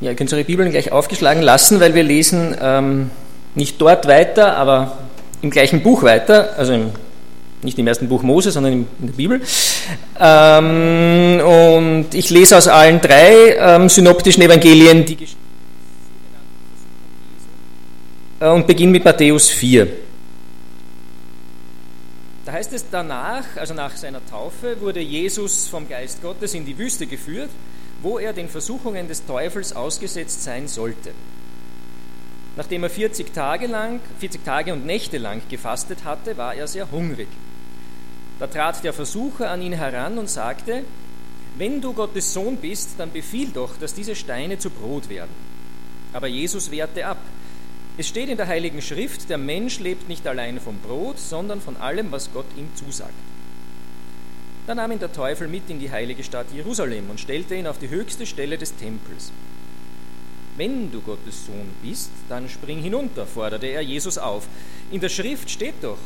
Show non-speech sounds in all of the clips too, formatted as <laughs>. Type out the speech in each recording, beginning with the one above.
Ja, ihr könnt eure Bibeln gleich aufgeschlagen lassen, weil wir lesen ähm, nicht dort weiter, aber im gleichen Buch weiter, also im, nicht im ersten Buch Mose, sondern in, der Bibel. Ähm, und ich lese aus allen drei ähm, synoptischen Evangelien die Geschichte und beginne mit Matthäus 4. Da heißt es danach, also nach seiner Taufe, wurde Jesus vom Geist Gottes in die Wüste geführt wo er den Versuchungen des Teufels ausgesetzt sein sollte. Nachdem er 40 Tage lang, 40 Tage und Nächte lang gefastet hatte, war er sehr hungrig. Da trat der Versucher an ihn heran und sagte, wenn du Gottes Sohn bist, dann befiehl doch, dass diese Steine zu Brot werden. Aber Jesus wehrte ab. Es steht in der Heiligen Schrift, der Mensch lebt nicht allein vom Brot, sondern von allem, was Gott ihm zusagt. Da nahm ihn der Teufel mit in die heilige Stadt Jerusalem und stellte ihn auf die höchste Stelle des Tempels. Wenn du Gottes Sohn bist, dann spring hinunter, forderte er Jesus auf. In der Schrift steht doch,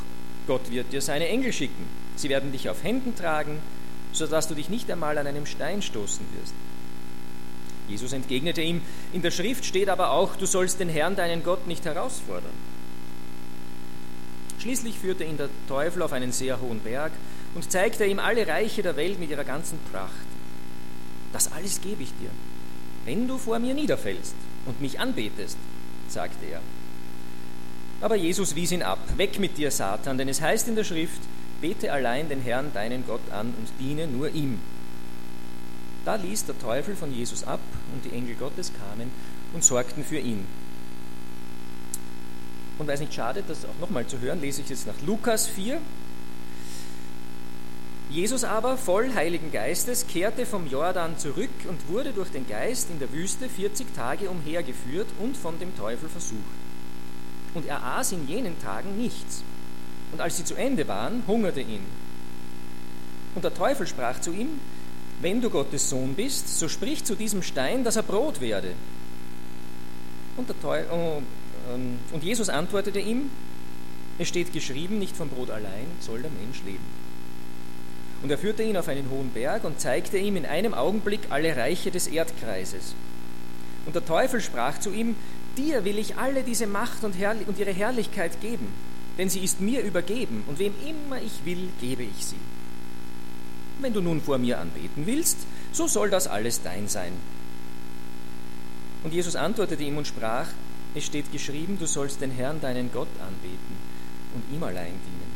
Gott wird dir seine Engel schicken. Sie werden dich auf Händen tragen, sodass du dich nicht einmal an einem Stein stoßen wirst. Jesus entgegnete ihm, in der Schrift steht aber auch, du sollst den Herrn, deinen Gott, nicht herausfordern. Schließlich führte ihn der Teufel auf einen sehr hohen Berg und zeigte ihm alle Reiche der Welt mit ihrer ganzen Pracht. Das alles gebe ich dir, wenn du vor mir niederfällst und mich anbetest, sagte er. Aber Jesus wies ihn ab, weg mit dir, Satan, denn es heißt in der Schrift, bete allein den Herrn, deinen Gott an und diene nur ihm. Da ließ der Teufel von Jesus ab und die Engel Gottes kamen und sorgten für ihn. Und weil es nicht schadet, das auch nochmal zu hören, lese ich jetzt nach Lukas 4, Jesus aber, voll Heiligen Geistes, kehrte vom Jordan zurück und wurde durch den Geist in der Wüste 40 Tage umhergeführt und von dem Teufel versucht. Und er aß in jenen Tagen nichts. Und als sie zu Ende waren, hungerte ihn. Und der Teufel sprach zu ihm, wenn du Gottes Sohn bist, so sprich zu diesem Stein, dass er Brot werde. Und, der Teufel, oh, und Jesus antwortete ihm, es steht geschrieben, nicht vom Brot allein soll der Mensch leben. Und er führte ihn auf einen hohen Berg und zeigte ihm in einem Augenblick alle Reiche des Erdkreises. Und der Teufel sprach zu ihm, dir will ich alle diese Macht und, und ihre Herrlichkeit geben, denn sie ist mir übergeben, und wem immer ich will, gebe ich sie. Wenn du nun vor mir anbeten willst, so soll das alles dein sein. Und Jesus antwortete ihm und sprach, es steht geschrieben, du sollst den Herrn, deinen Gott, anbeten und ihm allein dienen.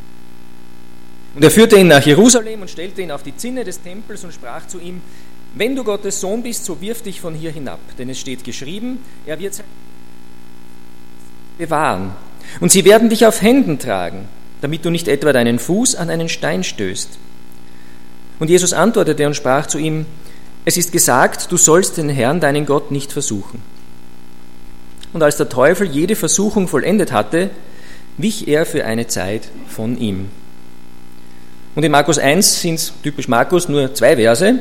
Und er führte ihn nach Jerusalem und stellte ihn auf die Zinne des Tempels und sprach zu ihm, wenn du Gottes Sohn bist, so wirf dich von hier hinab, denn es steht geschrieben, er wird sein bewahren. Und sie werden dich auf Händen tragen, damit du nicht etwa deinen Fuß an einen Stein stößt. Und Jesus antwortete und sprach zu ihm, es ist gesagt, du sollst den Herrn, deinen Gott, nicht versuchen. Und als der Teufel jede Versuchung vollendet hatte, wich er für eine Zeit von ihm. Und in Markus 1 sind es typisch Markus nur zwei Verse.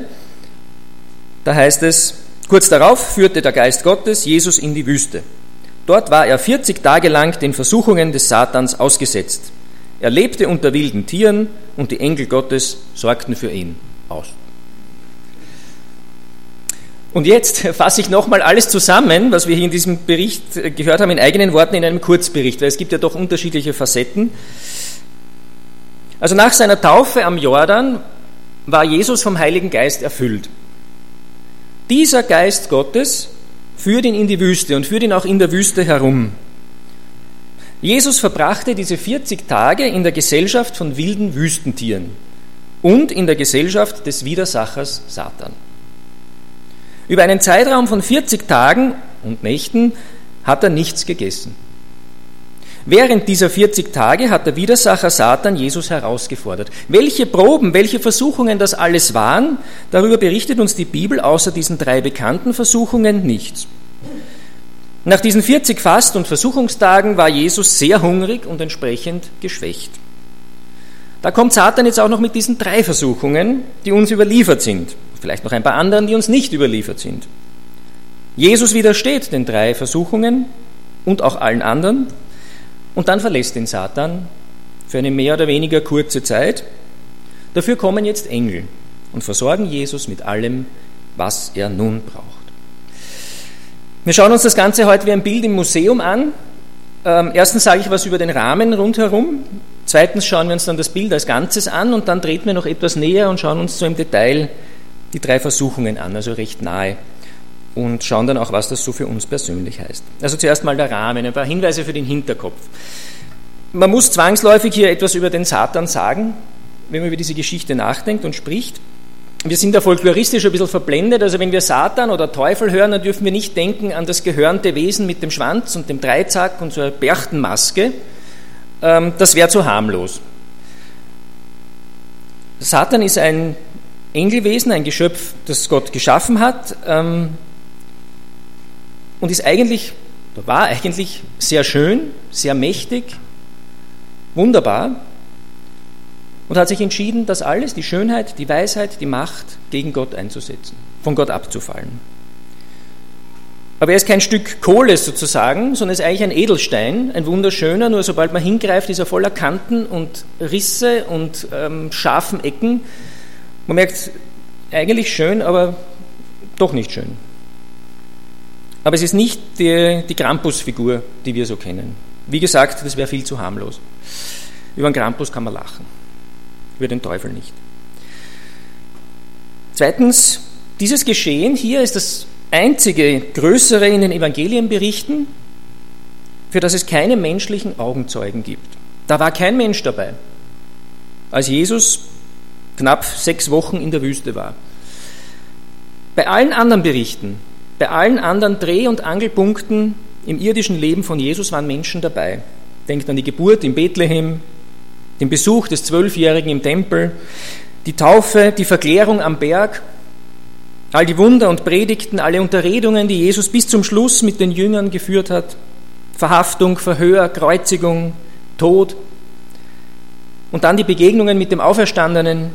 Da heißt es, kurz darauf führte der Geist Gottes Jesus in die Wüste. Dort war er 40 Tage lang den Versuchungen des Satans ausgesetzt. Er lebte unter wilden Tieren und die Engel Gottes sorgten für ihn aus. Und jetzt fasse ich nochmal alles zusammen, was wir hier in diesem Bericht gehört haben, in eigenen Worten in einem Kurzbericht, weil es gibt ja doch unterschiedliche Facetten. Also nach seiner Taufe am Jordan war Jesus vom Heiligen Geist erfüllt. Dieser Geist Gottes führt ihn in die Wüste und führt ihn auch in der Wüste herum. Jesus verbrachte diese 40 Tage in der Gesellschaft von wilden Wüstentieren und in der Gesellschaft des Widersachers Satan. Über einen Zeitraum von 40 Tagen und Nächten hat er nichts gegessen. Während dieser 40 Tage hat der Widersacher Satan Jesus herausgefordert. Welche Proben, welche Versuchungen das alles waren, darüber berichtet uns die Bibel außer diesen drei bekannten Versuchungen nichts. Nach diesen 40 Fast- und Versuchungstagen war Jesus sehr hungrig und entsprechend geschwächt. Da kommt Satan jetzt auch noch mit diesen drei Versuchungen, die uns überliefert sind. Vielleicht noch ein paar anderen, die uns nicht überliefert sind. Jesus widersteht den drei Versuchungen und auch allen anderen und dann verlässt ihn Satan für eine mehr oder weniger kurze Zeit. Dafür kommen jetzt Engel und versorgen Jesus mit allem, was er nun braucht. Wir schauen uns das Ganze heute wie ein Bild im Museum an. Ähm, erstens sage ich was über den Rahmen rundherum. Zweitens schauen wir uns dann das Bild als Ganzes an und dann treten wir noch etwas näher und schauen uns so im Detail die drei Versuchungen an, also recht nahe. Und schauen dann auch, was das so für uns persönlich heißt. Also zuerst mal der Rahmen, ein paar Hinweise für den Hinterkopf. Man muss zwangsläufig hier etwas über den Satan sagen, wenn man über diese Geschichte nachdenkt und spricht. Wir sind da folkloristisch ein bisschen verblendet, also wenn wir Satan oder Teufel hören, dann dürfen wir nicht denken an das gehörnte Wesen mit dem Schwanz und dem Dreizack und so einer Berchtenmaske. Ähm, das wäre zu harmlos. Satan ist ein Engelwesen, ein Geschöpf, das Gott geschaffen hat ähm, und ist eigentlich, war eigentlich sehr schön, sehr mächtig, wunderbar und hat sich entschieden, das alles, die Schönheit, die Weisheit, die Macht gegen Gott einzusetzen, von Gott abzufallen. Aber er ist kein Stück Kohle sozusagen, sondern ist eigentlich ein Edelstein, ein wunderschöner, nur sobald man hingreift, ist er voller Kanten und Risse und ähm, scharfen Ecken. Man merkt, eigentlich schön, aber doch nicht schön. Aber es ist nicht die, die Krampus-Figur, die wir so kennen. Wie gesagt, das wäre viel zu harmlos. Über den Krampus kann man lachen über den Teufel nicht. Zweitens, dieses Geschehen hier ist das einzige größere in den Evangelienberichten, für das es keine menschlichen Augenzeugen gibt. Da war kein Mensch dabei, als Jesus knapp sechs Wochen in der Wüste war. Bei allen anderen Berichten, bei allen anderen Dreh- und Angelpunkten im irdischen Leben von Jesus waren Menschen dabei. Denkt an die Geburt in Bethlehem, den Besuch des Zwölfjährigen im Tempel, die Taufe, die Verklärung am Berg, all die Wunder und Predigten, alle Unterredungen, die Jesus bis zum Schluss mit den Jüngern geführt hat, Verhaftung, Verhör, Kreuzigung, Tod und dann die Begegnungen mit dem Auferstandenen,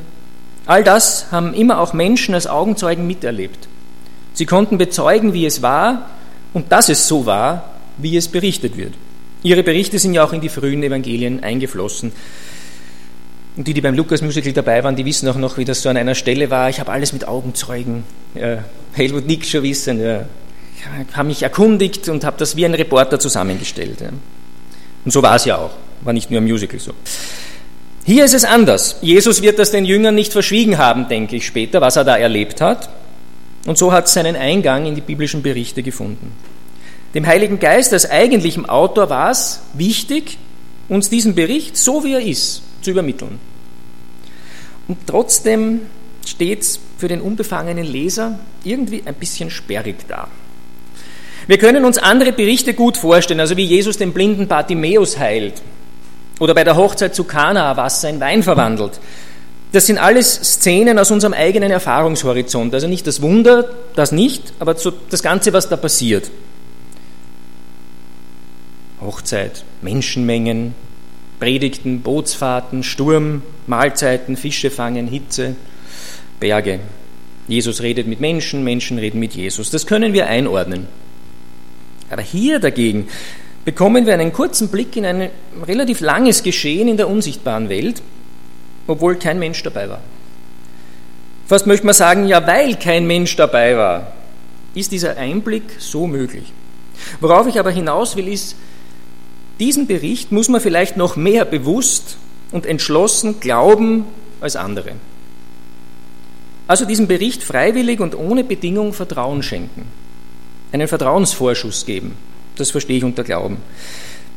all das haben immer auch Menschen als Augenzeugen miterlebt. Sie konnten bezeugen, wie es war und dass es so war, wie es berichtet wird. Ihre Berichte sind ja auch in die frühen Evangelien eingeflossen. Und die, die beim Lukas-Musical dabei waren, die wissen auch noch, wie das so an einer Stelle war. Ich habe alles mit Augenzeugen. Ja, Helmut Nick schon wissen. Ja. Ich habe mich erkundigt und habe das wie ein Reporter zusammengestellt. Ja. Und so war es ja auch. War nicht nur im Musical so. Hier ist es anders. Jesus wird das den Jüngern nicht verschwiegen haben, denke ich später, was er da erlebt hat. Und so hat es seinen Eingang in die biblischen Berichte gefunden. Dem Heiligen Geist als eigentlichem Autor war es wichtig, uns diesen Bericht, so wie er ist, zu übermitteln. Und trotzdem steht es für den unbefangenen Leser irgendwie ein bisschen sperrig da. Wir können uns andere Berichte gut vorstellen, also wie Jesus den blinden Bartimäus heilt oder bei der Hochzeit zu Kana Wasser in Wein verwandelt. Das sind alles Szenen aus unserem eigenen Erfahrungshorizont. Also nicht das Wunder, das nicht, aber das Ganze, was da passiert. Hochzeit, Menschenmengen, Predigten, Bootsfahrten, Sturm, Mahlzeiten, Fische fangen, Hitze, Berge. Jesus redet mit Menschen, Menschen reden mit Jesus. Das können wir einordnen. Aber hier dagegen bekommen wir einen kurzen Blick in ein relativ langes Geschehen in der unsichtbaren Welt, obwohl kein Mensch dabei war. Fast möchte man sagen, ja, weil kein Mensch dabei war, ist dieser Einblick so möglich. Worauf ich aber hinaus will, ist, diesen Bericht muss man vielleicht noch mehr bewusst und entschlossen glauben als andere. Also diesem Bericht freiwillig und ohne Bedingung Vertrauen schenken, einen Vertrauensvorschuss geben. Das verstehe ich unter Glauben.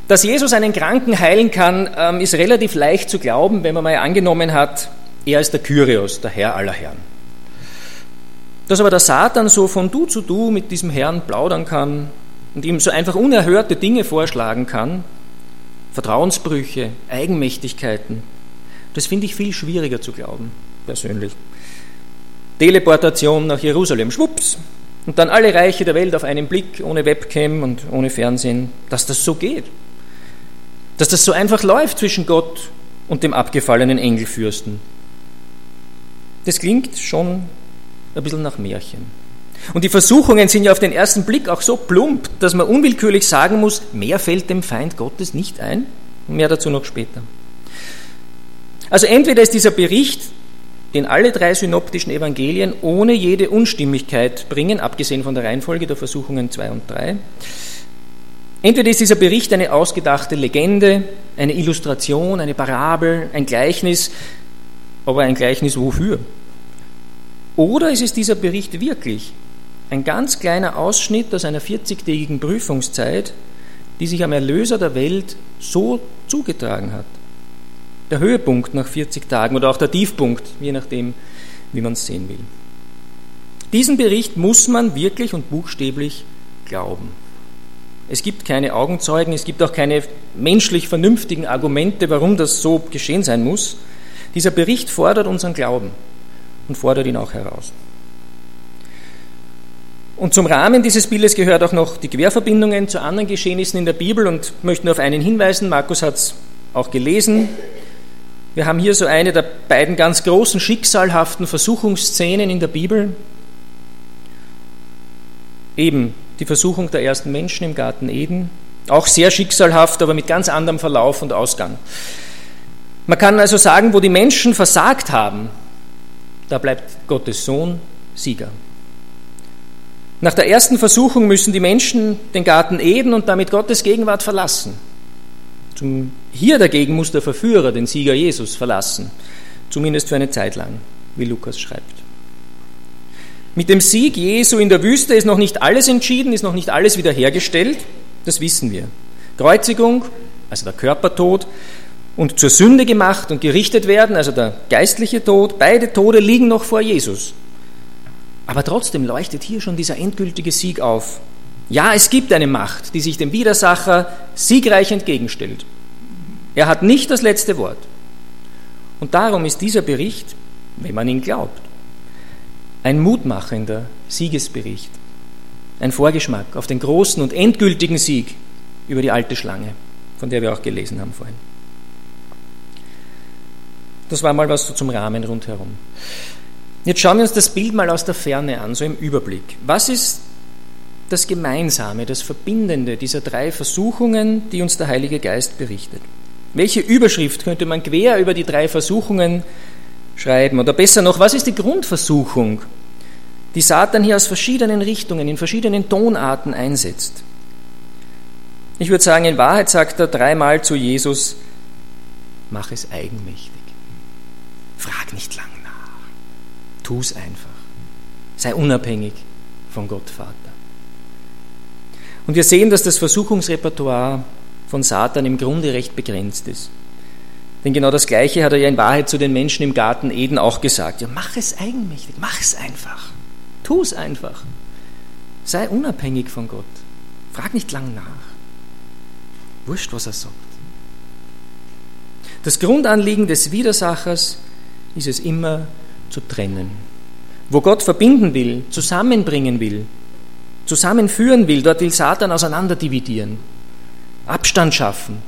Dass Jesus einen Kranken heilen kann, ähm, ist relativ leicht zu glauben, wenn man mal angenommen hat, er ist der Kyrios, der Herr aller Herren. Dass aber der Satan so von Du zu Du mit diesem Herrn plaudern kann, und ihm so einfach unerhörte Dinge vorschlagen kann, Vertrauensbrüche, Eigenmächtigkeiten, das finde ich viel schwieriger zu glauben, persönlich. Teleportation nach Jerusalem, schwupps, und dann alle Reiche der Welt auf einen Blick, ohne Webcam und ohne Fernsehen, dass das so geht. Dass das so einfach läuft zwischen Gott und dem abgefallenen Engelfürsten. Das klingt schon ein bisschen nach Märchen. Und die Versuchungen sind ja auf den ersten Blick auch so plump, dass man unwillkürlich sagen muss, mehr fällt dem Feind Gottes nicht ein. Mehr dazu noch später. Also entweder ist dieser Bericht den alle drei synoptischen Evangelien ohne jede Unstimmigkeit bringen, abgesehen von der Reihenfolge der Versuchungen 2 und 3. Entweder ist dieser Bericht eine ausgedachte Legende, eine Illustration, eine Parabel, ein Gleichnis, aber ein Gleichnis wofür? Oder ist es dieser Bericht wirklich ein ganz kleiner Ausschnitt aus einer 40-tägigen Prüfungszeit, die sich am Erlöser der Welt so zugetragen hat? Der Höhepunkt nach 40 Tagen oder auch der Tiefpunkt, je nachdem, wie man es sehen will. Diesen Bericht muss man wirklich und buchstäblich glauben. Es gibt keine Augenzeugen, es gibt auch keine menschlich vernünftigen Argumente, warum das so geschehen sein muss. Dieser Bericht fordert unseren Glauben und fordert ihn auch heraus. Und zum Rahmen dieses Bildes gehört auch noch die Querverbindungen zu anderen Geschehnissen in der Bibel und möchte nur auf einen hinweisen. Markus hat es auch gelesen. Wir haben hier so eine der beiden ganz großen schicksalhaften Versuchungsszenen in der Bibel. Eben die Versuchung der ersten Menschen im Garten Eden. Auch sehr schicksalhaft, aber mit ganz anderem Verlauf und Ausgang. Man kann also sagen, wo die Menschen versagt haben, da bleibt Gottes Sohn Sieger. Nach der ersten Versuchung müssen die Menschen den Garten Eden und damit Gottes Gegenwart verlassen. Zum, hier dagegen muss der Verführer den Sieger Jesus verlassen, zumindest für eine Zeit lang, wie Lukas schreibt. Mit dem Sieg Jesu in der Wüste ist noch nicht alles entschieden, ist noch nicht alles wiederhergestellt, das wissen wir. Kreuzigung, also der Körpertod, und zur Sünde gemacht und gerichtet werden, also der geistliche Tod, beide Tode liegen noch vor Jesus. Aber trotzdem leuchtet hier schon dieser endgültige Sieg auf. Ja, es gibt eine Macht, die sich dem Widersacher siegreich entgegenstellt. Er hat nicht das letzte Wort. Und darum ist dieser Bericht, wenn man ihn glaubt, ein mutmachender Siegesbericht, ein Vorgeschmack auf den großen und endgültigen Sieg über die alte Schlange, von der wir auch gelesen haben vorhin. Das war mal was so zum Rahmen rundherum. Jetzt schauen wir uns das Bild mal aus der Ferne an, so im Überblick. Was ist das Gemeinsame, das Verbindende dieser drei Versuchungen, die uns der Heilige Geist berichtet? Welche Überschrift könnte man quer über die drei Versuchungen schreiben. Oder besser noch, was ist die Grundversuchung, die Satan hier aus verschiedenen Richtungen, in verschiedenen Tonarten einsetzt? Ich würde sagen, in Wahrheit sagt er dreimal zu Jesus, mach es eigenmächtig. Frag nicht lang nach. Tu es einfach. Sei unabhängig von Gott Vater. Und wir sehen, dass das Versuchungsrepertoire von Satan im Grunde recht begrenzt ist. Denn genau das Gleiche hat er ja in Wahrheit zu den Menschen im Garten Eden auch gesagt. Ja, mach es eigenmächtig, mach es einfach. Tu es einfach. Sei unabhängig von Gott. Frag nicht lang nach. Wurscht, was er sagt. Das Grundanliegen des Widersachers ist es immer zu trennen. Wo Gott verbinden will, zusammenbringen will, zusammenführen will, dort will Satan auseinanderdividieren, Abstand schaffen,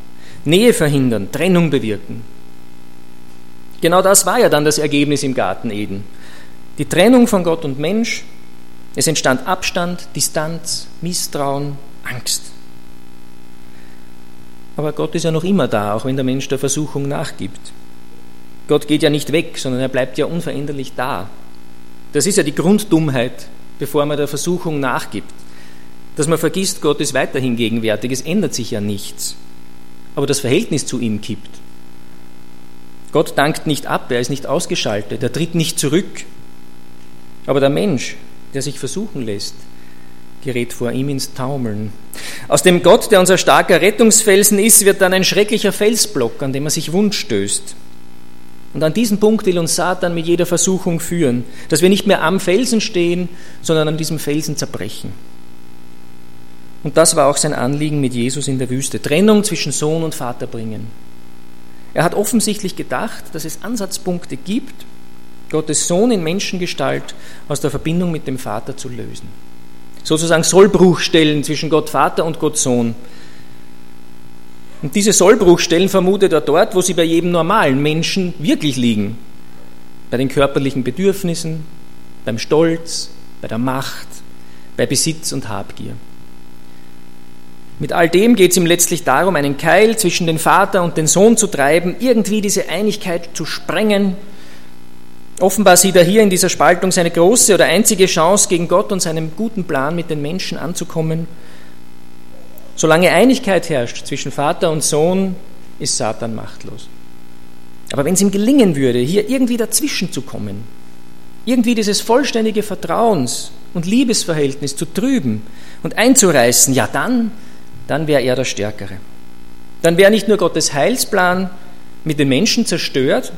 Nähe verhindern, Trennung bewirken. Genau das war ja dann das Ergebnis im Garten Eden. Die Trennung von Gott und Mensch. Es entstand Abstand, Distanz, Misstrauen, Angst. Aber Gott ist ja noch immer da, auch wenn der Mensch der Versuchung nachgibt. Gott geht ja nicht weg, sondern er bleibt ja unveränderlich da. Das ist ja die Grunddummheit, bevor man der Versuchung nachgibt. Dass man vergisst, Gott ist weiterhin gegenwärtig, es ändert sich ja nichts aber das Verhältnis zu ihm kippt. Gott dankt nicht ab, er ist nicht ausgeschaltet, er tritt nicht zurück. Aber der Mensch, der sich versuchen lässt, gerät vor ihm ins Taumeln. Aus dem Gott, der unser starker Rettungsfelsen ist, wird dann ein schrecklicher Felsblock, an dem er sich wund stößt. Und an diesen Punkt will uns Satan mit jeder Versuchung führen, dass wir nicht mehr am Felsen stehen, sondern an diesem Felsen zerbrechen. Und das war auch sein Anliegen mit Jesus in der Wüste. Trennung zwischen Sohn und Vater bringen. Er hat offensichtlich gedacht, dass es Ansatzpunkte gibt, Gottes Sohn in Menschengestalt aus der Verbindung mit dem Vater zu lösen. Sozusagen Sollbruchstellen zwischen Gott Vater und Gott Sohn. Und diese Sollbruchstellen vermutet er dort, wo sie bei jedem normalen Menschen wirklich liegen. Bei den körperlichen Bedürfnissen, beim Stolz, bei der Macht, bei Besitz und Habgier. Mit all dem geht es ihm letztlich darum, einen Keil zwischen den Vater und den Sohn zu treiben, irgendwie diese Einigkeit zu sprengen Offenbar sieht er hier in dieser Spaltung seine große oder einzige Chance, gegen Gott und seinem guten Plan mit den Menschen anzukommen. Solange Einigkeit herrscht zwischen Vater und Sohn, ist Satan machtlos. Aber wenn es ihm gelingen würde, hier irgendwie dazwischen zu kommen, irgendwie dieses vollständige Vertrauens- und Liebesverhältnis zu trüben und einzureißen, ja dann, dann wäre er der Stärkere. Dann wäre nicht nur Gottes Heilsplan mit den Menschen zerstört,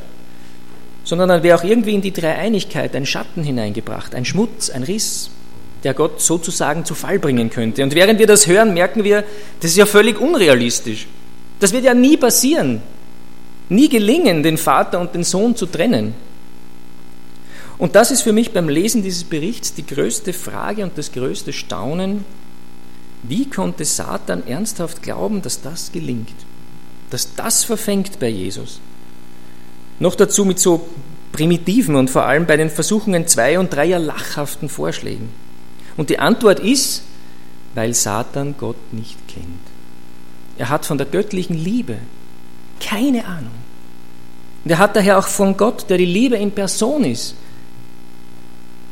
sondern dann wäre auch irgendwie in die Dreieinigkeit ein Schatten hineingebracht, ein Schmutz, ein Riss, der Gott sozusagen zu Fall bringen könnte. Und während wir das hören, merken wir, das ist ja völlig unrealistisch. Das wird ja nie passieren, nie gelingen, den Vater und den Sohn zu trennen. Und das ist für mich beim Lesen dieses Berichts die größte Frage und das größte Staunen. Wie konnte Satan ernsthaft glauben, dass das gelingt, dass das verfängt bei Jesus? Noch dazu mit so primitiven und vor allem bei den Versuchungen zwei- und dreier lachhaften Vorschlägen. Und die Antwort ist, weil Satan Gott nicht kennt. Er hat von der göttlichen Liebe keine Ahnung. Und er hat daher auch von Gott, der die Liebe in Person ist,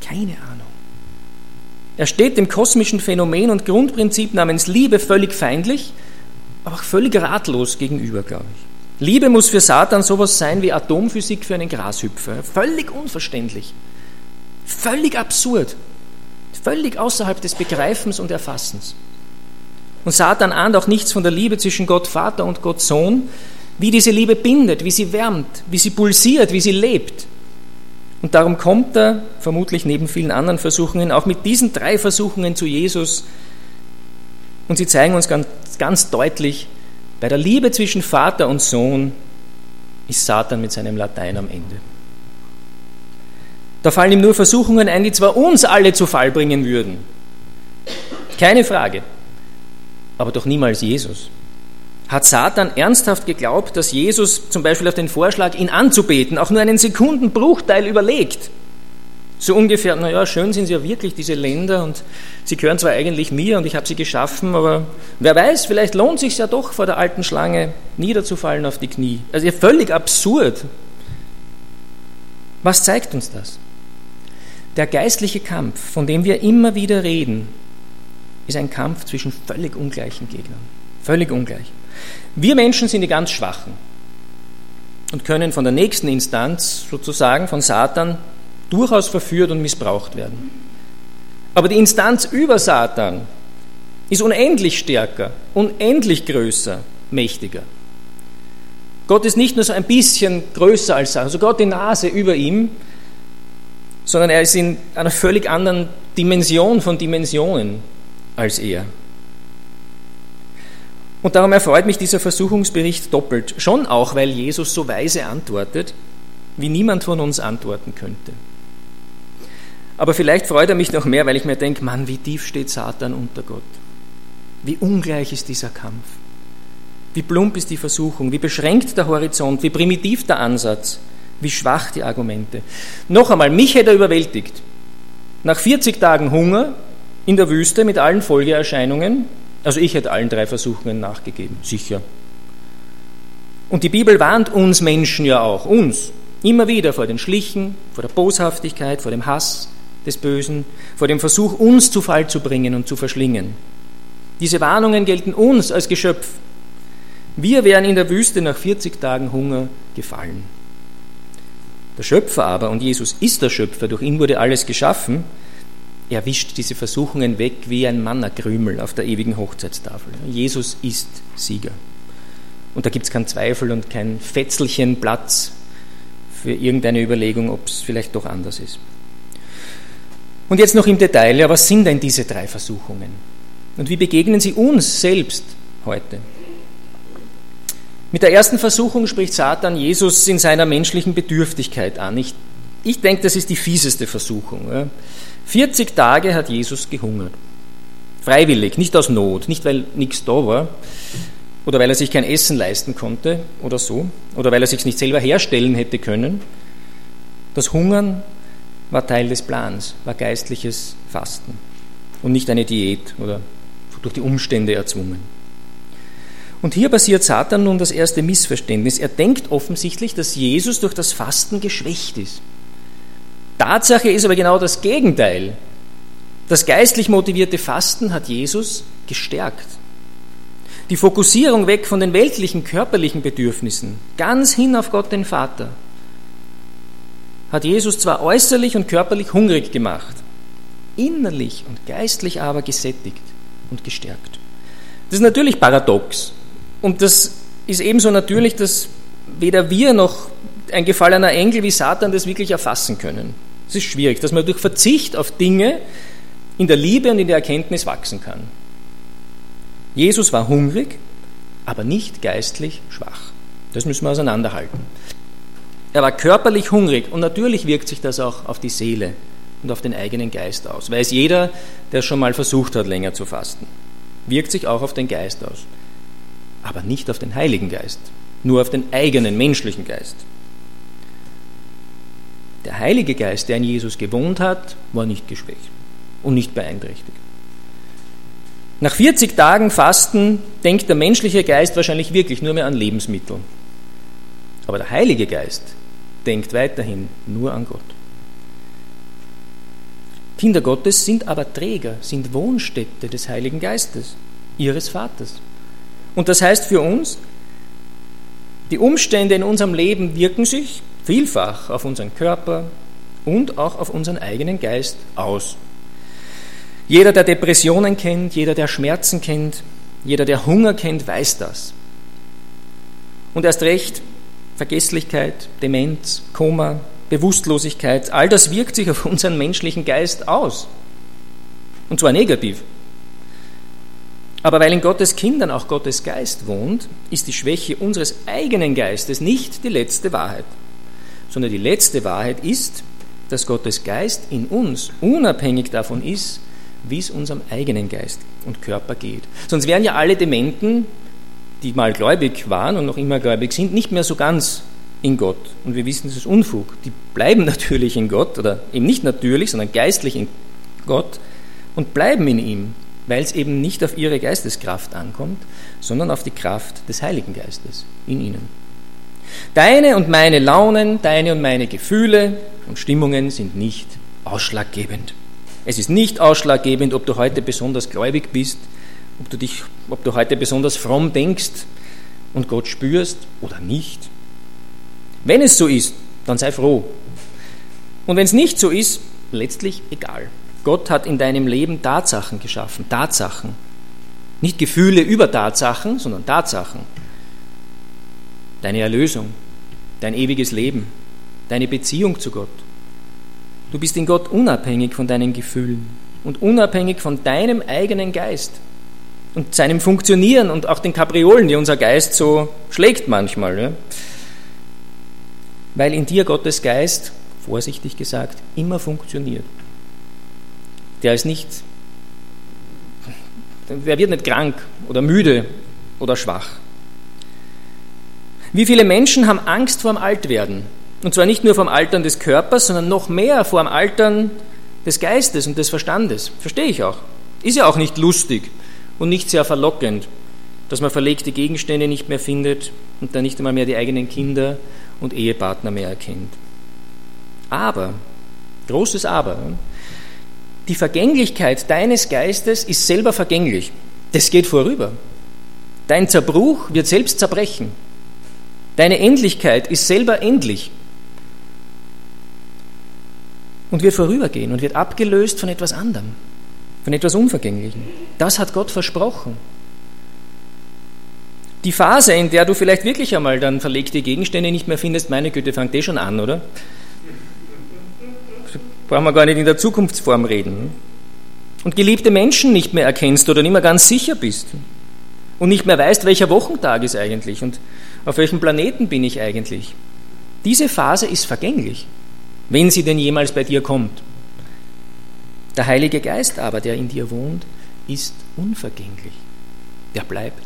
keine Ahnung. Er steht dem kosmischen Phänomen und Grundprinzip namens Liebe völlig feindlich, aber auch völlig ratlos gegenüber, glaube ich. Liebe muss für Satan sowas sein wie Atomphysik für einen Grashüpfer. Völlig unverständlich. Völlig absurd. Völlig außerhalb des Begreifens und Erfassens. Und Satan ahnt auch nichts von der Liebe zwischen Gott Vater und Gott Sohn, wie diese Liebe bindet, wie sie wärmt, wie sie pulsiert, wie sie lebt. Und darum kommt er, vermutlich neben vielen anderen Versuchungen, auch mit diesen drei Versuchungen zu Jesus. Und sie zeigen uns ganz, ganz deutlich, bei der Liebe zwischen Vater und Sohn ist Satan mit seinem Latein am Ende. Da fallen ihm nur Versuchungen ein, die zwar uns alle zu Fall bringen würden. Keine Frage. Aber doch niemals Jesus. Hat Satan ernsthaft geglaubt, dass Jesus zum Beispiel auf den Vorschlag, ihn anzubeten, auch nur einen Sekundenbruchteil überlegt? So ungefähr, naja, schön sind sie ja wirklich, diese Länder, und sie gehören zwar eigentlich mir und ich habe sie geschaffen, aber wer weiß, vielleicht lohnt es sich ja doch vor der alten Schlange niederzufallen auf die Knie. Also völlig absurd. Was zeigt uns das? Der geistliche Kampf, von dem wir immer wieder reden, ist ein Kampf zwischen völlig ungleichen Gegnern. Völlig ungleich. Wir Menschen sind die ganz Schwachen und können von der nächsten Instanz, sozusagen von Satan, durchaus verführt und missbraucht werden. Aber die Instanz über Satan ist unendlich stärker, unendlich größer, mächtiger. Gott ist nicht nur so ein bisschen größer als Satan, also Gott die Nase über ihm, sondern er ist in einer völlig anderen Dimension von Dimensionen als er. Und darum erfreut mich dieser Versuchungsbericht doppelt. Schon auch, weil Jesus so weise antwortet, wie niemand von uns antworten könnte. Aber vielleicht freut er mich noch mehr, weil ich mir denke, Mann, wie tief steht Satan unter Gott. Wie ungleich ist dieser Kampf. Wie plump ist die Versuchung, wie beschränkt der Horizont, wie primitiv der Ansatz, wie schwach die Argumente. Noch einmal, mich hätte er überwältigt. Nach 40 Tagen Hunger in der Wüste mit allen Folgeerscheinungen, also ich hätte allen drei Versuchungen nachgegeben, sicher. Und die Bibel warnt uns Menschen ja auch, uns, immer wieder vor den Schlichen, vor der Boshaftigkeit, vor dem Hass, des Bösen, vor dem Versuch, uns zu Fall zu bringen und zu verschlingen. Diese Warnungen gelten uns als Geschöpf. Wir wären in der Wüste nach 40 Tagen Hunger gefallen. Der Schöpfer aber, und Jesus ist der Schöpfer, durch ihn wurde alles geschaffen, er wischt diese Versuchungen weg wie ein Mannerkrümel auf der ewigen Hochzeitstafel. Jesus ist Sieger. Und da gibt es keinen Zweifel und kein Fetzelchen Platz für irgendeine Überlegung, ob es vielleicht doch anders ist. Und jetzt noch im Detail, ja, was sind denn diese drei Versuchungen? Und wie begegnen sie uns selbst heute? Mit der ersten Versuchung spricht Satan Jesus in seiner menschlichen Bedürftigkeit an. Ich, ich denke, das ist die fieseste Versuchung. Ja. 40 Tage hat Jesus gehungert. Freiwillig, nicht aus Not, nicht weil nichts da war oder weil er sich kein Essen leisten konnte oder so oder weil er sich nicht selber herstellen hätte können. Das Hungern war Teil des Plans, war geistliches Fasten und nicht eine Diät oder durch die Umstände erzwungen. Und hier passiert Satan nun das erste Missverständnis. Er denkt offensichtlich, dass Jesus durch das Fasten geschwächt ist. Tatsache ist aber genau das Gegenteil. Das geistlich motivierte Fasten hat Jesus gestärkt. Die Fokussierung weg von den weltlichen, körperlichen Bedürfnissen, ganz hin auf Gott den Vater, hat Jesus zwar äußerlich und körperlich hungrig gemacht, innerlich und geistlich aber gesättigt und gestärkt. Das ist natürlich paradox. Und das ist ebenso natürlich, dass weder wir noch ein gefallener Engel wie Satan das wirklich erfassen können. Es ist schwierig, dass man durch Verzicht auf Dinge in der Liebe und in der Erkenntnis wachsen kann. Jesus war hungrig, aber nicht geistlich schwach. Das müssen wir auseinanderhalten. Er war körperlich hungrig und natürlich wirkt sich das auch auf die Seele und auf den eigenen Geist aus. Weiß jeder, der schon mal versucht hat, länger zu fasten. Wirkt sich auch auf den Geist aus. Aber nicht auf den Heiligen Geist, nur auf den eigenen menschlichen Geist. Der Heilige Geist, der in Jesus gewohnt hat, war nicht geschwächt und nicht beeinträchtigt. Nach 40 Tagen Fasten denkt der menschliche Geist wahrscheinlich wirklich nur mehr an Lebensmittel. Aber der Heilige Geist denkt weiterhin nur an Gott. Kinder Gottes sind aber Träger, sind Wohnstätte des Heiligen Geistes, ihres Vaters. Und das heißt für uns, die Umstände in unserem Leben wirken sich vielfach auf unseren Körper und auch auf unseren eigenen Geist aus. Jeder, der Depressionen kennt, jeder, der Schmerzen kennt, jeder, der Hunger kennt, weiß das. Und erst recht Vergesslichkeit, Demenz, Koma, Bewusstlosigkeit, all das wirkt sich auf unseren menschlichen Geist aus. Und zwar negativ. Aber weil in Gottes Kindern auch Gottes Geist wohnt, ist die Schwäche unseres eigenen Geistes nicht die letzte Wahrheit, sondern die letzte Wahrheit ist, dass Gottes Geist in uns unabhängig davon ist, wie es unserem eigenen Geist und Körper geht. Sonst wären ja alle Dementen die mal gläubig waren und noch immer gläubig sind, nicht mehr so ganz in Gott. Und wir wissen, das ist Unfug. Die bleiben <laughs> natürlich in Gott oder eben nicht natürlich, sondern geistlich in Gott und bleiben in ihm, weil es eben nicht auf ihre Geisteskraft ankommt, sondern auf die Kraft des Heiligen Geistes in ihnen. Deine und meine Launen, deine und meine Gefühle und Stimmungen sind nicht ausschlaggebend. Es ist nicht ausschlaggebend, ob du heute besonders gläubig bist ob du, dich, ob du heute besonders fromm denkst und Gott spürst oder nicht. Wenn es so ist, dann sei froh. Und wenn es nicht so ist, letztlich egal. Gott hat in deinem Leben Tatsachen geschaffen, Tatsachen. Nicht Gefühle über Tatsachen, sondern Tatsachen. Deine Erlösung, dein ewiges Leben, deine Beziehung zu Gott. Du bist in Gott unabhängig von deinen Gefühlen und unabhängig von deinem eigenen Geist und seinem Funktionieren und auch den Kapriolen, die unser Geist so schlägt manchmal. Ja? Weil in dir Gottes Geist, vorsichtig gesagt, immer funktioniert. Der ist nicht, der wird nicht krank oder müde oder schwach. Wie viele Menschen haben Angst vor dem Altwerden? Und zwar nicht nur vor dem Altern des Körpers, sondern noch mehr vor dem Altern des Geistes und des Verstandes. Verstehe ich auch. Ist ja auch nicht lustig und nicht sehr verlockend, dass man verlegte Gegenstände nicht mehr findet und dann nicht einmal mehr die eigenen Kinder und Ehepartner mehr erkennt. Aber, großes Aber, die Vergänglichkeit deines Geistes ist selber vergänglich. Das geht vorüber. Dein Zerbruch wird selbst zerbrechen. Deine Endlichkeit ist selber endlich und wird vorübergehen und wird abgelöst von etwas anderem von etwas Unvergänglichem. Das hat Gott versprochen. Die Phase, in der du vielleicht wirklich einmal dann verlegte Gegenstände nicht mehr findest, meine Güte, fängt eh schon an, oder? Brauchen wir gar nicht in der Zukunftsform reden. Und geliebte Menschen nicht mehr erkennst oder nicht mehr ganz sicher bist. Und nicht mehr weißt, welcher Wochentag ist eigentlich und auf welchem Planeten bin ich eigentlich. Diese Phase ist vergänglich, wenn sie denn jemals bei dir kommt. Der Heilige Geist aber, der in dir wohnt, ist unvergänglich. Der bleibt.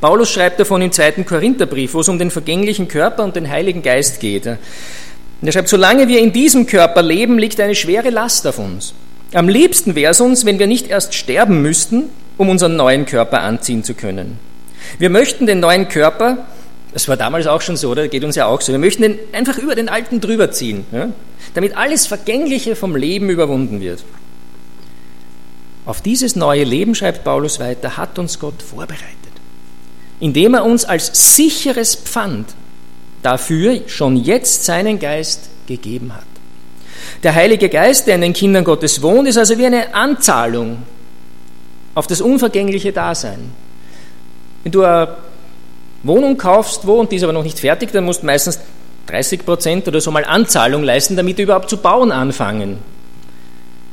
Paulus schreibt davon im zweiten Korintherbrief, wo es um den vergänglichen Körper und den Heiligen Geist geht. Und er schreibt, solange wir in diesem Körper leben, liegt eine schwere Last auf uns. Am liebsten wäre es uns, wenn wir nicht erst sterben müssten, um unseren neuen Körper anziehen zu können. Wir möchten den neuen Körper, Das war damals auch schon so, oder? Geht uns ja auch so. Wir möchten den einfach über den Alten drüber ziehen, ja? damit alles Vergängliche vom Leben überwunden wird. Auf dieses neue Leben, schreibt Paulus weiter, hat uns Gott vorbereitet, indem er uns als sicheres Pfand dafür schon jetzt seinen Geist gegeben hat. Der Heilige Geist, der in den Kindern Gottes wohnt, ist also wie eine Anzahlung auf das unvergängliche Dasein. Wenn du eine Wohnung kaufst, wo und die ist aber noch nicht fertig, dann musst du meistens 30 Prozent oder so mal Anzahlung leisten, damit du überhaupt zu bauen anfangen.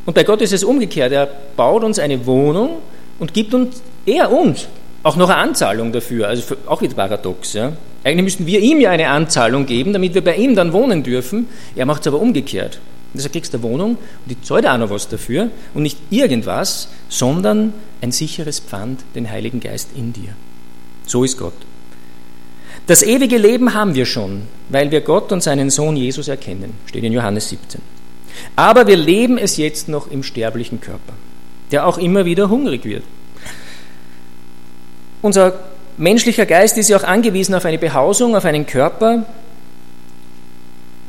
Und bei Gott ist es umgekehrt. Er baut uns eine Wohnung und gibt uns, er uns, auch noch eine Anzahlung dafür. Also auch wieder paradox. Ja? Eigentlich müssten wir ihm ja eine Anzahlung geben, damit wir bei ihm dann wohnen dürfen. Er macht es aber umgekehrt. Deshalb kriegst du eine Wohnung und die zahlt auch noch was dafür und nicht irgendwas, sondern ein sicheres Pfand, den Heiligen Geist in dir. So ist Gott. Das ewige Leben haben wir schon, weil wir Gott und seinen Sohn Jesus erkennen, steht in Johannes 17. Aber wir leben es jetzt noch im sterblichen Körper, der auch immer wieder hungrig wird. Unser menschlicher Geist ist ja auch angewiesen auf eine Behausung, auf einen Körper.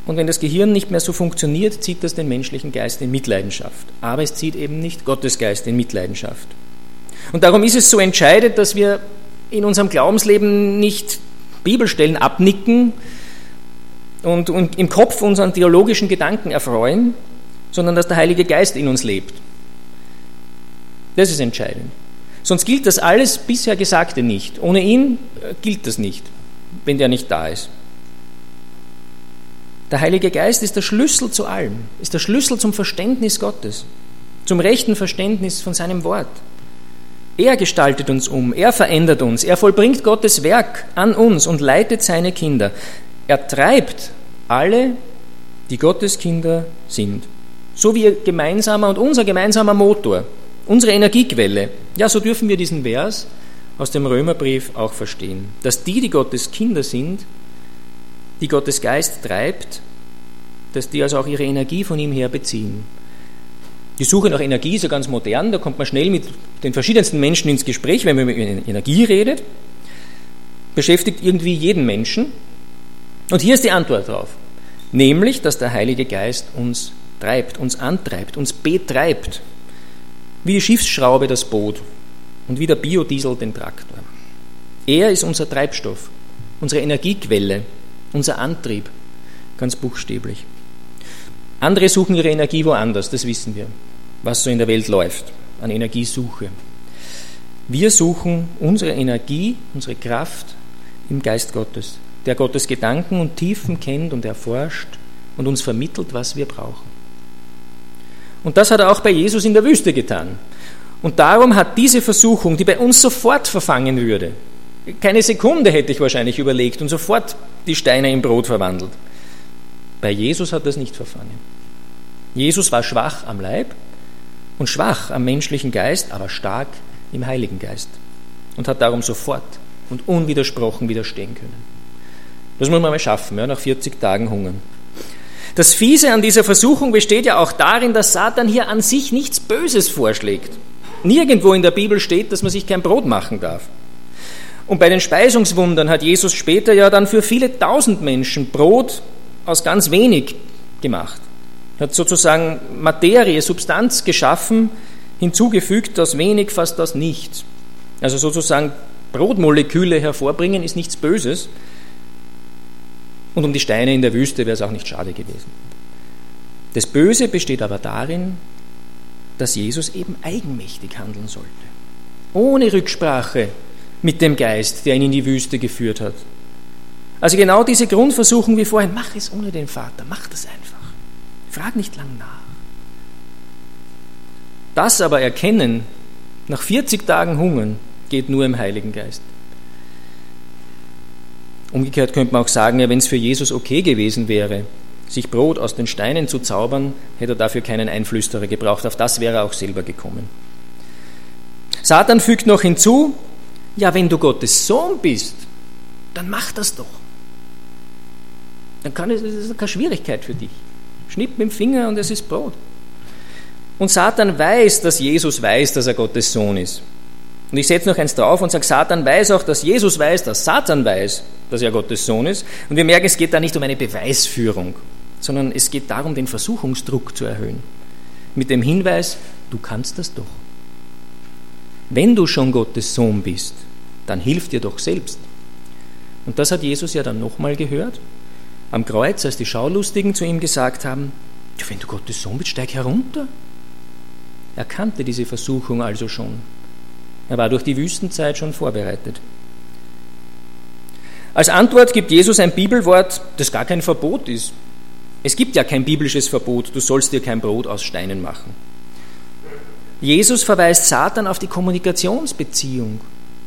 Und wenn das Gehirn nicht mehr so funktioniert, zieht das den menschlichen Geist in Mitleidenschaft. Aber es zieht eben nicht Gottes Geist in Mitleidenschaft. Und darum ist es so entscheidend, dass wir in unserem Glaubensleben nicht Bibelstellen abnicken und, und im Kopf unseren theologischen Gedanken erfreuen, sondern dass der Heilige Geist in uns lebt. Das ist entscheidend. Sonst gilt das alles bisher Gesagte nicht. Ohne ihn äh, gilt das nicht, wenn der nicht da ist. Der Heilige Geist ist der Schlüssel zu allem, ist der Schlüssel zum Verständnis Gottes, zum rechten Verständnis von seinem Wort. Er gestaltet uns um, er verändert uns, er vollbringt Gottes Werk an uns und leitet seine Kinder. Er treibt alle, die Gottes Kinder sind. So wie ihr gemeinsamer und unser gemeinsamer Motor, unsere Energiequelle. Ja, so dürfen wir diesen Vers aus dem Römerbrief auch verstehen. Dass die, die Gottes Kinder sind, die Gottes Geist treibt, dass die also auch ihre Energie von ihm her beziehen. Die Suche nach Energie ist ja ganz modern, da kommt man schnell mit den verschiedensten Menschen ins Gespräch, wenn man über Energie redet. Beschäftigt irgendwie jeden Menschen. Und hier ist die Antwort darauf. Nämlich, dass der Heilige Geist uns treibt, uns antreibt, uns betreibt. Wie die Schiffsschraube das Boot und wie der Biodiesel den Traktor. Er ist unser Treibstoff, unsere Energiequelle, unser Antrieb, ganz buchstäblich. Andere suchen ihre Energie woanders, das wissen wir, was so in der Welt läuft, an Energiesuche. Wir suchen unsere Energie, unsere Kraft im Geist Gottes, der Gottes Gedanken und Tiefen kennt und erforscht und uns vermittelt, was wir brauchen. Und das hat er auch bei Jesus in der Wüste getan. Und darum hat diese Versuchung, die bei uns sofort verfangen würde, keine Sekunde hätte ich wahrscheinlich überlegt und sofort die Steine in Brot verwandelt. Bei Jesus hat das nicht verfangen. Jesus war schwach am Leib und schwach am menschlichen Geist, aber stark im Heiligen Geist und hat darum sofort und unwidersprochen widerstehen können. Das muss man mal schaffen, ja, nach 40 Tagen hungern. Das Fiese an dieser Versuchung besteht ja auch darin, dass Satan hier an sich nichts Böses vorschlägt. Nirgendwo in der Bibel steht, dass man sich kein Brot machen darf. Und bei den Speisungswundern hat Jesus später ja dann für viele tausend Menschen Brot aus ganz wenig gemacht. Er hat sozusagen Materie, Substanz geschaffen, hinzugefügt aus wenig, fast aus nichts. Also sozusagen Brotmoleküle hervorbringen ist nichts Böses. Und um die Steine in der Wüste wäre es auch nicht schade gewesen. Das Böse besteht aber darin, dass Jesus eben eigenmächtig handeln sollte. Ohne Rücksprache mit dem Geist, der ihn in die Wüste geführt hat. Also genau diese Grundversuchung wie vorhin, mach es ohne den Vater, mach das einfach. Frag nicht lang nach. Das aber erkennen, nach 40 Tagen Hungern, geht nur im Heiligen Geist. Umgekehrt könnte man auch sagen, ja, wenn es für Jesus okay gewesen wäre, sich Brot aus den Steinen zu zaubern, hätte er dafür keinen Einflüsterer gebraucht. Auf das wäre er auch selber gekommen. Satan fügt noch hinzu, ja, wenn du Gottes Sohn bist, dann mach das doch. Dann kann es, das ist keine Schwierigkeit für dich. Schnipp mit dem Finger und es ist Brot. Und Satan weiß, dass Jesus weiß, dass er Gottes Sohn ist. Und ich setze noch eins drauf und sage, Satan weiß auch, dass Jesus weiß, dass Satan weiß, dass er Gottes Sohn ist. Und wir merken, es geht da nicht um eine Beweisführung, sondern es geht darum, den Versuchungsdruck zu erhöhen. Mit dem Hinweis, du kannst das doch. Wenn du schon Gottes Sohn bist, dann hilf dir doch selbst. Und das hat Jesus ja dann nochmal gehört am Kreuz, als die Schaulustigen zu ihm gesagt haben, wenn du Gottes Sohn bist, steig herunter. Er kannte diese Versuchung also schon. Er war durch die Wüstenzeit schon vorbereitet. Als Antwort gibt Jesus ein Bibelwort, das gar kein Verbot ist. Es gibt ja kein biblisches Verbot, du sollst dir kein Brot aus Steinen machen. Jesus verweist Satan auf die Kommunikationsbeziehung,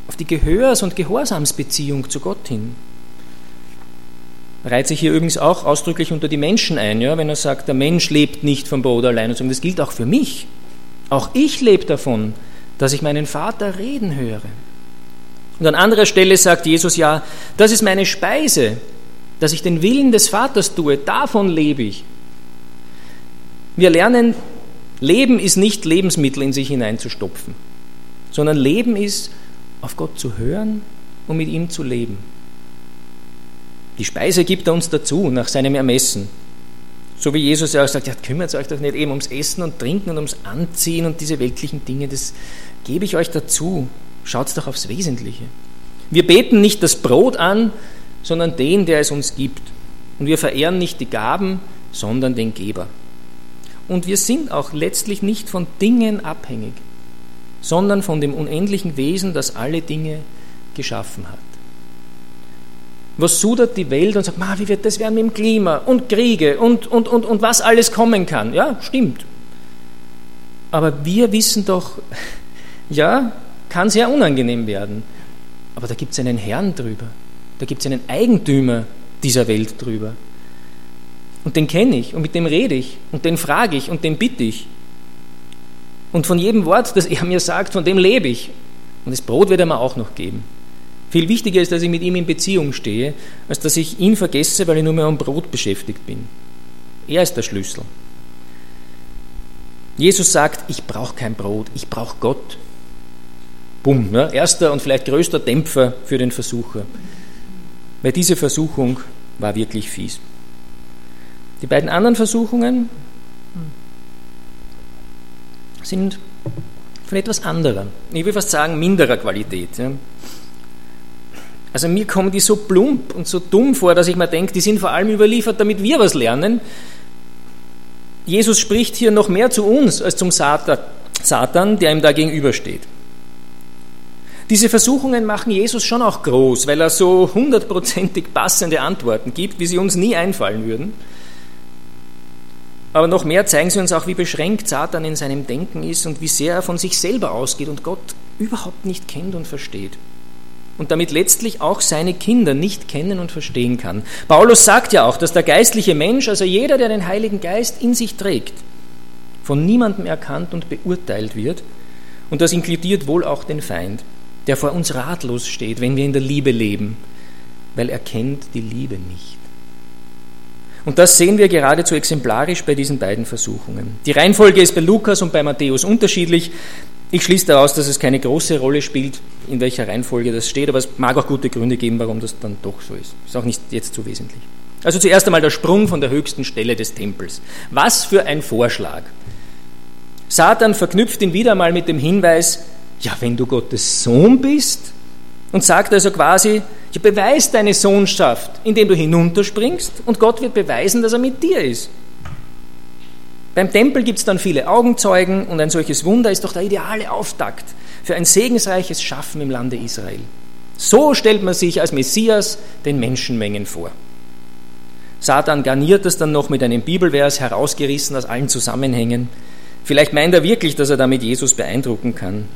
auf die Gehörs- und Gehorsamsbeziehung zu Gott hin. Er reiht sich hier übrigens auch ausdrücklich unter die Menschen ein, ja, wenn er sagt, der Mensch lebt nicht vom Brot allein. Und das gilt auch für mich. Auch ich lebe davon, dass ich meinen Vater reden höre. Und an anderer Stelle sagt Jesus ja, das ist meine Speise, dass ich den Willen des Vaters tue, davon lebe ich. Wir lernen, Leben ist nicht Lebensmittel in sich hineinzustopfen, sondern Leben ist, auf Gott zu hören und mit ihm zu leben. Die Speise gibt er uns dazu, nach seinem Ermessen. So wie Jesus ja auch sagt, ja, kümmert euch doch nicht eben ums Essen und Trinken und ums Anziehen und diese weltlichen Dinge, das gebe ich euch dazu. Schaut doch aufs Wesentliche. Wir beten nicht das Brot an, sondern den, der es uns gibt. Und wir verehren nicht die Gaben, sondern den Geber. Und wir sind auch letztlich nicht von Dingen abhängig, sondern von dem unendlichen Wesen, das alle Dinge geschaffen hat. Was sudert die Welt und sagt, Ma, wie wird das werden mit dem Klima und Kriege und, und, und, und was alles kommen kann? Ja, stimmt. Aber wir wissen doch, <laughs> ja, kann sehr unangenehm werden. Aber da gibt es einen Herrn drüber. Da gibt es einen Eigentümer dieser Welt drüber. Und den kenne ich und mit dem rede ich und den frage ich und den bitte ich. Und von jedem Wort, das er mir sagt, von dem lebe ich. Und das Brot wird er mir auch noch geben. Viel wichtiger ist, dass ich mit ihm in Beziehung stehe, als dass ich ihn vergesse, weil ich nur mehr am Brot beschäftigt bin. Er ist der Schlüssel. Jesus sagt, ich brauche kein Brot, ich brauche Gott. Bumm, ja, erster und vielleicht größter Dämpfer für den Versucher. Weil diese Versuchung war wirklich fies. Die beiden anderen Versuchungen sind von etwas anderer, ich will fast sagen minderer Qualität. Ja. Also mir kommen die so plump und so dumm vor, dass ich mir denke, die sind vor allem überliefert, damit wir was lernen. Jesus spricht hier noch mehr zu uns als zum Satan, der ihm da gegenübersteht. Diese Versuchungen machen Jesus schon auch groß, weil er so hundertprozentig passende Antworten gibt, wie sie uns nie einfallen würden. Aber noch mehr zeigen sie uns auch, wie beschränkt Satan in seinem Denken ist und wie sehr er von sich selber ausgeht und Gott überhaupt nicht kennt und versteht und damit letztlich auch seine Kinder nicht kennen und verstehen kann. Paulus sagt ja auch, dass der geistliche Mensch, also jeder, der den Heiligen Geist in sich trägt, von niemandem erkannt und beurteilt wird. Und das inkludiert wohl auch den Feind, der vor uns ratlos steht, wenn wir in der Liebe leben, weil er kennt die Liebe nicht. Und das sehen wir geradezu exemplarisch bei diesen beiden Versuchungen. Die Reihenfolge ist bei Lukas und bei Matthäus unterschiedlich. Ich schließe daraus, dass es keine große Rolle spielt, in welcher Reihenfolge das steht, aber es mag auch gute Gründe geben, warum das dann doch so ist. Ist auch nicht jetzt so wesentlich. Also zuerst einmal der Sprung von der höchsten Stelle des Tempels. Was für ein Vorschlag. Satan verknüpft ihn wieder mal mit dem Hinweis, ja, wenn du Gottes Sohn bist, und sagt also quasi, ja, beweis deine Sohnschaft, indem du hinunterspringst, und Gott wird beweisen, dass er mit dir ist. Beim Tempel gibt es dann viele Augenzeugen und ein solches Wunder ist doch der ideale Auftakt für ein segensreiches Schaffen im Lande Israel. So stellt man sich als Messias den Menschenmengen vor. Satan garniert das dann noch mit einem Bibelvers, herausgerissen aus allen Zusammenhängen. Vielleicht meint er wirklich, dass er damit Jesus beeindrucken kann.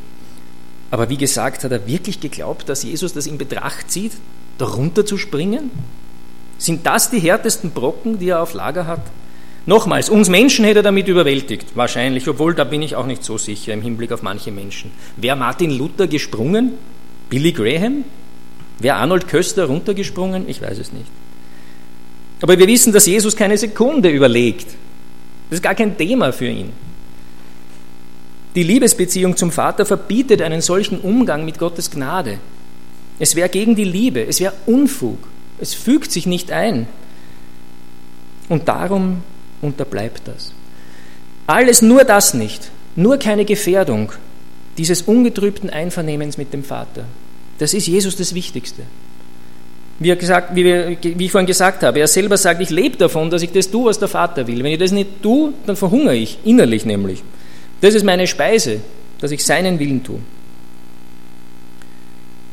Aber wie gesagt, hat er wirklich geglaubt, dass Jesus das in Betracht zieht, darunter zu springen? Sind das die härtesten Brocken, die er auf Lager hat? Nochmals, uns Menschen hätte er damit überwältigt, wahrscheinlich, obwohl da bin ich auch nicht so sicher im Hinblick auf manche Menschen. Wäre Martin Luther gesprungen? Billy Graham? Wäre Arnold Köster runtergesprungen? Ich weiß es nicht. Aber wir wissen, dass Jesus keine Sekunde überlegt. Das ist gar kein Thema für ihn. Die Liebesbeziehung zum Vater verbietet einen solchen Umgang mit Gottes Gnade. Es wäre gegen die Liebe, es wäre Unfug, es fügt sich nicht ein. Und darum unterbleibt das. Alles nur das nicht, nur keine Gefährdung dieses ungetrübten Einvernehmens mit dem Vater. Das ist Jesus das Wichtigste. Wie, gesagt, wie, wir, wie, ich vorhin gesagt habe, er selber sagt, ich lebe davon, dass ich das tue, was der Vater will. Wenn ich das nicht tue, dann verhungere ich, innerlich nämlich. Das ist meine Speise, dass ich seinen Willen tue.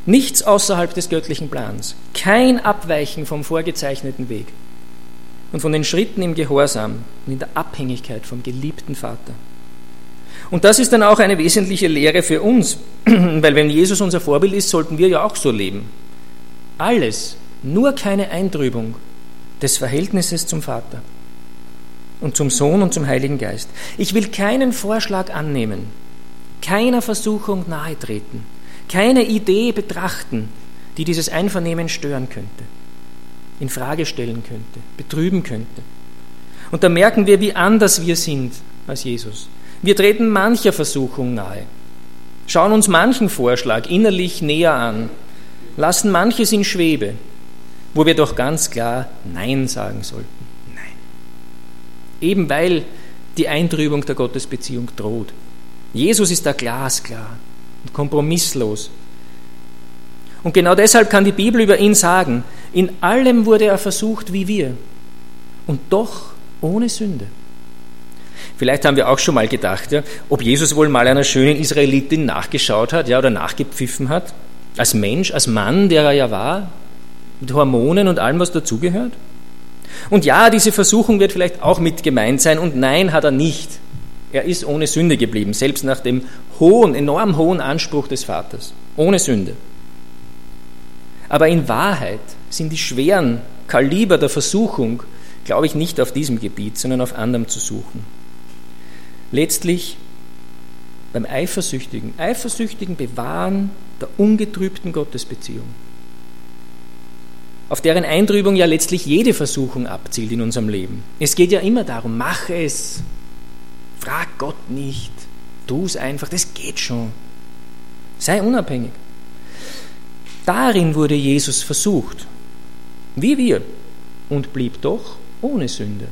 Nichts außerhalb des göttlichen Plans. Kein Abweichen vom vorgezeichneten Weg und von den Schritten im Gehorsam und in der Abhängigkeit vom geliebten Vater. Und das ist dann auch eine wesentliche Lehre für uns, <clears throat> weil wenn Jesus unser Vorbild ist, sollten wir ja auch so leben. Alles, nur keine Eintrübung des Verhältnisses zum Vater und zum Sohn und zum Heiligen Geist. Ich will keinen Vorschlag annehmen, keiner Versuchung nahe treten, keine Idee betrachten, die dieses Einvernehmen stören könnte, in Frage stellen könnte, betrüben könnte. Und da merken wir, wie anders wir sind als Jesus. Wir treten mancher Versuchung nahe, schauen uns manchen Vorschlag innerlich näher an, lassen manches in Schwebe, wo wir doch ganz klar Nein sagen sollten. Nein. Eben weil die Eintrübung der Gottesbeziehung droht. Jesus ist da glasklar und kompromisslos. Und genau deshalb kann die Bibel über ihn sagen, in allem wurde er versucht wie wir und doch ohne Sünde. Vielleicht haben wir auch schon mal gedacht, ja, ob Jesus wohl mal einer schönen Israelitin nachgeschaut hat ja, oder nachgepfiffen hat, als Mensch, als Mann, der er ja war, mit Hormonen und allem, was dazugehört. Und ja, diese Versuchung wird vielleicht auch mit gemeint sein und nein, hat er nicht. Er ist ohne Sünde geblieben, selbst nach dem hohen, enorm hohen Anspruch des Vaters. Ohne Sünde. Aber in Wahrheit sind die schweren Kaliber der Versuchung, glaube ich, nicht auf diesem Gebiet, sondern auf anderem zu suchen. Letztlich beim Eifersüchtigen. Eifersüchtigen bewahren der ungetrübten Gottesbeziehung, auf deren Eintrübung ja letztlich jede Versuchung abzielt in unserem Leben. Es geht ja immer darum, mach es, frag Gott nicht, tu es einfach, das geht schon. Sei unabhängig. Darin wurde Jesus versucht, wie wir, und blieb doch ohne Sünde.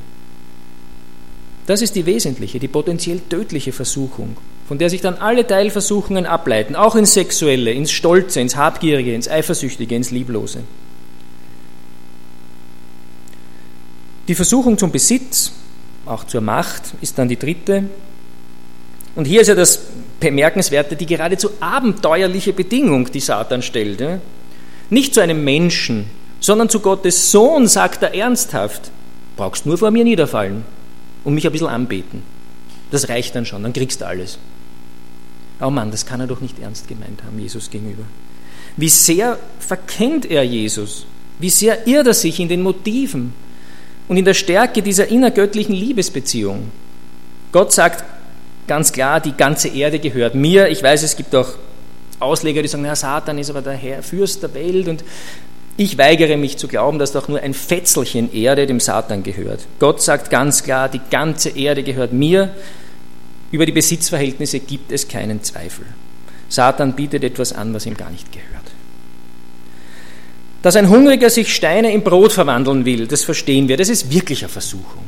Das ist die wesentliche, die potenziell tödliche Versuchung, von der sich dann alle Teilversuchungen ableiten, auch ins Sexuelle, ins Stolze, ins Habgierige, ins Eifersüchtige, ins Lieblose. Die Versuchung zum Besitz, auch zur Macht, ist dann die dritte. Und hier ist ja das Bemerkenswerte, die geradezu abenteuerliche Bedingung, die Satan stellt. Nicht zu einem Menschen, sondern zu Gottes Sohn, sagt er ernsthaft, brauchst nur vor mir niederfallen und mich ein bisschen anbeten. Das reicht dann schon, dann kriegst du alles. Oh Mann, das kann er doch nicht ernst gemeint haben, Jesus gegenüber. Wie sehr verkennt er Jesus? Wie sehr irrt er sich in den Motiven und in der Stärke dieser innergöttlichen Liebesbeziehung? Gott sagt ganz klar, die ganze Erde gehört mir. Ich weiß, es gibt auch Ausleger, die sagen, Herr Satan ist aber der Herr, Fürst der Welt und ich weigere mich zu glauben, dass doch nur ein Fetzelchen Erde dem Satan gehört. Gott sagt ganz klar, die ganze Erde gehört mir. Über die Besitzverhältnisse gibt es keinen Zweifel. Satan bietet etwas an, was ihm gar nicht gehört. Dass ein Hungriger sich Steine in Brot verwandeln will, das verstehen wir, das ist wirklich eine Versuchung.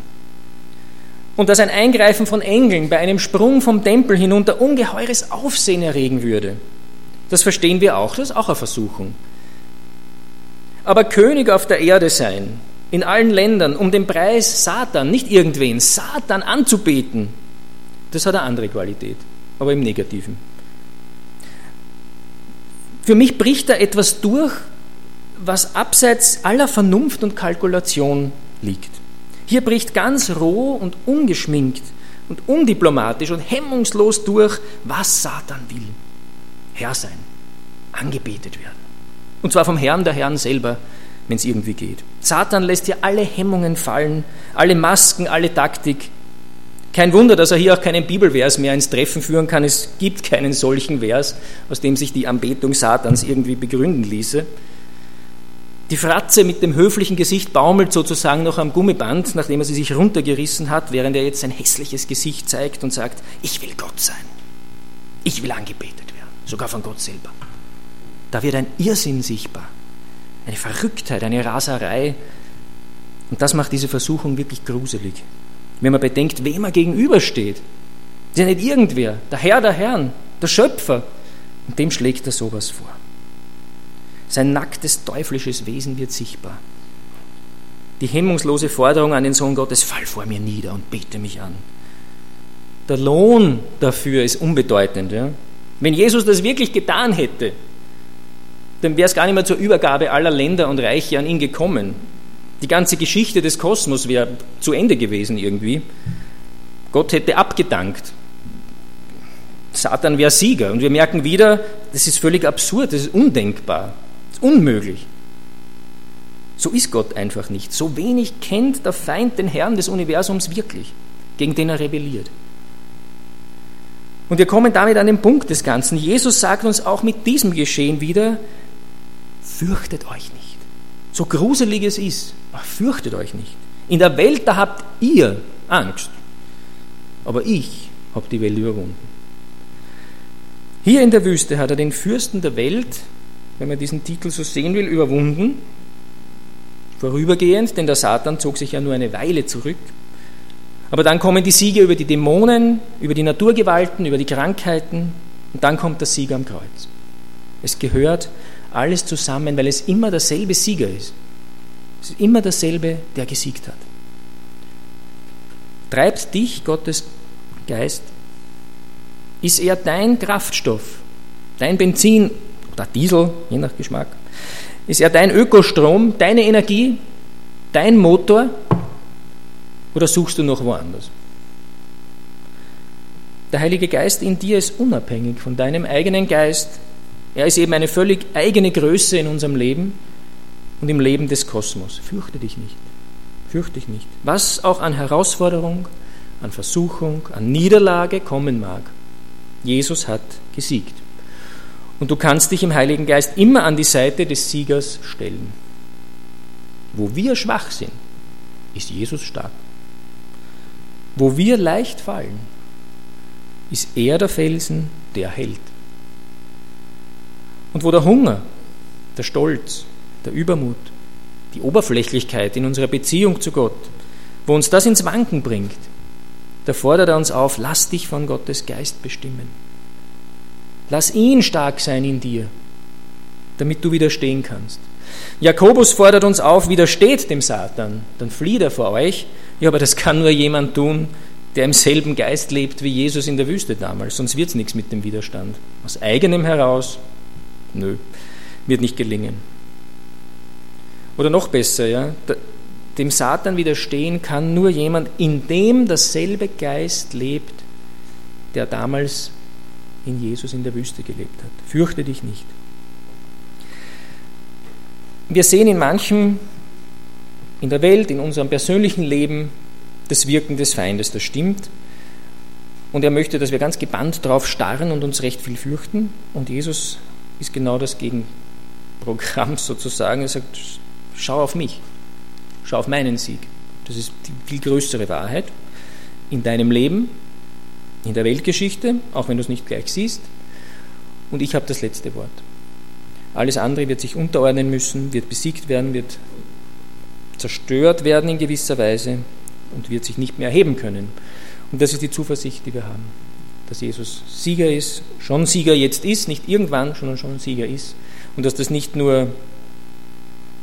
Und dass ein Eingreifen von Engeln bei einem Sprung vom Tempel hinunter ungeheures Aufsehen erregen würde, das verstehen wir auch, das ist auch eine Versuchung aber König auf der Erde sein, in allen Ländern, um den Preis Satan, nicht irgendwen, Satan anzubeten, das hat eine andere Qualität, aber im Negativen. Für mich bricht da etwas durch, was abseits aller Vernunft und Kalkulation liegt. Hier bricht ganz roh und ungeschminkt und undiplomatisch und hemmungslos durch, was Satan will. Herr sein, angebetet werden. Und zwar vom Herrn der Herren selber, wenn es irgendwie geht. Satan lässt hier alle Hemmungen fallen, alle Masken, alle Taktik. Kein Wunder, dass er hier auch keinen Bibelvers mehr ins Treffen führen kann. Es gibt keinen solchen Vers, aus dem sich die Anbetung Satans irgendwie begründen ließe. Die Fratze mit dem höflichen Gesicht baumelt sozusagen noch am Gummiband, nachdem er sie sich runtergerissen hat, während er jetzt sein hässliches Gesicht zeigt und sagt, ich will Gott sein. Ich will angebetet werden, sogar von Gott selber. Da wird ein Irrsinn sichtbar, eine Verrücktheit, eine Raserei. Und das macht diese Versuchung wirklich gruselig. Wenn man bedenkt, wem er gegenübersteht. Ist ja nicht irgendwer, der Herr der Herren, der Schöpfer. Und dem schlägt er sowas vor. Sein nacktes teuflisches Wesen wird sichtbar. Die hemmungslose Forderung an den Sohn Gottes, fall vor mir nieder und bete mich an. Der Lohn dafür ist unbedeutend. Ja? Wenn Jesus das wirklich getan hätte, dann wäre es gar nicht mehr zur Übergabe aller Länder und Reiche an ihn gekommen. Die ganze Geschichte des Kosmos wäre zu Ende gewesen irgendwie. Gott hätte abgedankt. Satan wäre Sieger. Und wir merken wieder, das ist völlig absurd, das ist undenkbar, das ist unmöglich. So ist Gott einfach nicht. So wenig kennt der Feind den Herrn des Universums wirklich, gegen den er rebelliert. Und wir kommen damit an den Punkt des Ganzen. Jesus sagt uns auch mit diesem Geschehen wieder, fürchtet euch nicht. So gruselig es ist, fürchtet euch nicht. In der Welt, da habt ihr Angst. Aber ich habe die Welt überwunden. Hier in der Wüste hat er den Fürsten der Welt, wenn man diesen Titel so sehen will, überwunden. Vorübergehend, denn der Satan zog sich ja nur eine Weile zurück. Aber dann kommen die Siege über die Dämonen, über die Naturgewalten, über die Krankheiten und dann kommt der Sieg am Kreuz. Es gehört alles zusammen, weil es immer derselbe Sieger ist. Es ist immer derselbe, der gesiegt hat. Treibt dich Gottes Geist? Ist er dein Kraftstoff, dein Benzin oder Diesel, je nach Geschmack? Ist er dein Ökostrom, deine Energie, dein Motor? Oder suchst du noch woanders? Der Heilige Geist in dir ist unabhängig von deinem eigenen Geist. Er ist eben eine völlig eigene Größe in unserem Leben und im Leben des Kosmos. Fürchte dich nicht. Fürchte dich nicht. Was auch an Herausforderung, an Versuchung, an Niederlage kommen mag. Jesus hat gesiegt. Und du kannst dich im Heiligen Geist immer an die Seite des Siegers stellen. Wo wir schwach sind, ist Jesus stark. Wo wir leicht fallen, ist er der Felsen, der hält. Und wo der Hunger, der Stolz, der Übermut, die Oberflächlichkeit in unserer Beziehung zu Gott, wo uns das ins Wanken bringt, da fordert er uns auf, lass dich von Gottes Geist bestimmen. Lass ihn stark sein in dir, damit du widerstehen kannst. Jakobus fordert uns auf, widersteht dem Satan, dann flieht er vor euch. Ja, aber das kann nur jemand tun, der im selben Geist lebt wie Jesus in der Wüste damals, sonst wird es nichts mit dem Widerstand. Aus eigenem heraus, nö, wird nicht gelingen. Oder noch besser, ja, dem Satan widerstehen kann nur jemand, in dem derselbe Geist lebt, der damals in Jesus in der Wüste gelebt hat. Fürchte dich nicht. Wir sehen in manchem in der Welt, in unserem persönlichen Leben das Wirken des Feindes, das stimmt. Und er möchte, dass wir ganz gebannt drauf starren und uns recht viel fürchten. Und Jesus ist genau das Gegenprogramm <laughs> sozusagen. Er sagt, schau auf mich, schau auf meinen Sieg. Das ist die viel größere Wahrheit in deinem Leben, in der Weltgeschichte, auch wenn du es nicht gleich siehst. Und ich habe das letzte Wort. Alles andere wird sich unterordnen müssen, wird besiegt werden, wird zerstört werden in gewisser Weise und wird sich nicht mehr erheben können. Und das ist die Zuversicht, die wir haben, dass Jesus Sieger ist, schon Sieger jetzt ist, nicht irgendwann, sondern schon Sieger ist. Und dass das nicht nur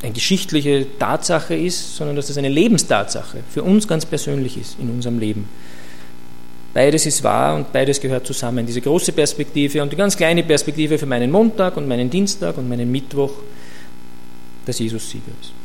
eine geschichtliche Tatsache ist, sondern dass das eine Lebenstatsache für uns ganz persönlich ist in unserem Leben. Beides ist wahr und beides gehört zusammen. Diese große Perspektive und die ganz kleine Perspektive für meinen Montag und meinen Dienstag und meinen Mittwoch, dass Jesus Sieger ist.